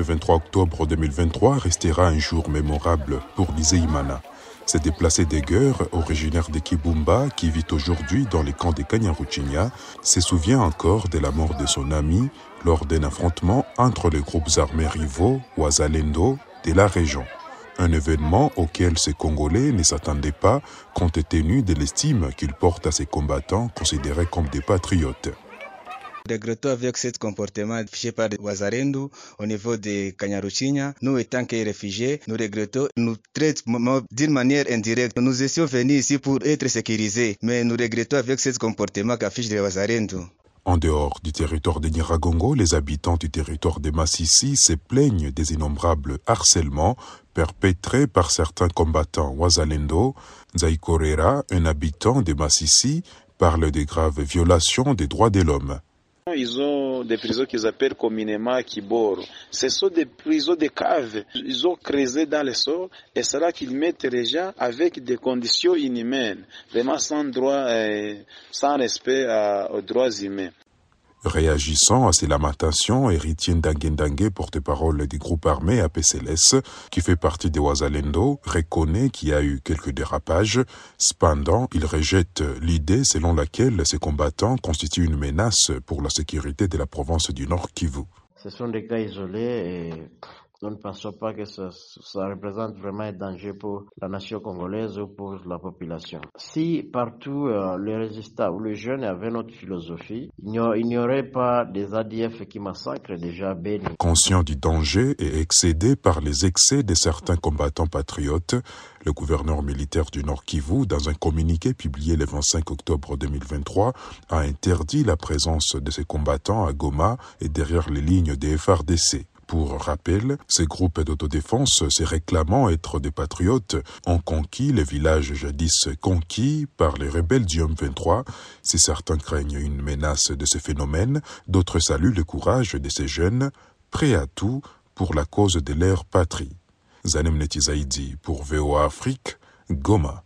Le 23 octobre 2023 restera un jour mémorable pour Imana. Ce déplacé des guerres, originaire de Kibumba, qui vit aujourd'hui dans les camps de Kanyaruchinya, se souvient encore de la mort de son ami lors d'un affrontement entre les groupes armés rivaux, Ouazalendo, de la région. Un événement auquel ces Congolais ne s'attendaient pas compte tenu de l'estime qu'ils portent à ces combattants considérés comme des patriotes. Regrettons avec ce comportement affiché par Wazarendo au niveau de Kanyaruchinya. Nous, étant que réfugiés, nous regrettons, nous traitent d'une manière indirecte. Nous étions venus ici pour être sécurisés, mais nous regrettons avec ce comportement qu'affiche de Wazarendo. En dehors du territoire de Niragongo, les habitants du territoire de Massissi se plaignent des innombrables harcèlements perpétrés par certains combattants Wazalendo. Zaïkorera, un habitant de Massissi, parle des graves violations des droits de l'homme. Ils ont des prisons qu'ils appellent communément Kiboro. Ce sont des prisons de caves. Ils ont creusé dans le sol et c'est là qu'ils mettent les gens avec des conditions inhumaines, vraiment sans droit, et sans respect aux droits humains. Réagissant à ces lamentations, Héritier Ndangue porte-parole du groupe armé APCLS, qui fait partie de Ouazalendo, reconnaît qu'il y a eu quelques dérapages. Cependant, il rejette l'idée selon laquelle ces combattants constituent une menace pour la sécurité de la province du Nord Kivu. Ce sont des cas isolés et nous ne pensons pas que ça, représente vraiment un danger pour la nation congolaise ou pour la population. Si partout euh, les résistants ou les jeunes avaient notre philosophie, il n'y aurait pas des ADF qui massacrent déjà Béni. Conscient du danger et excédé par les excès de certains combattants patriotes, le gouverneur militaire du Nord Kivu, dans un communiqué publié le 25 octobre 2023, a interdit la présence de ces combattants à Goma et derrière les lignes des FRDC. Pour rappel, ces groupes d'autodéfense se réclamant être des patriotes ont conquis les villages jadis conquis par les rebelles du M23. Si certains craignent une menace de ce phénomène, d'autres saluent le courage de ces jeunes, prêts à tout pour la cause de leur patrie. Zanem Netizaidi pour VOA Afrique, Goma.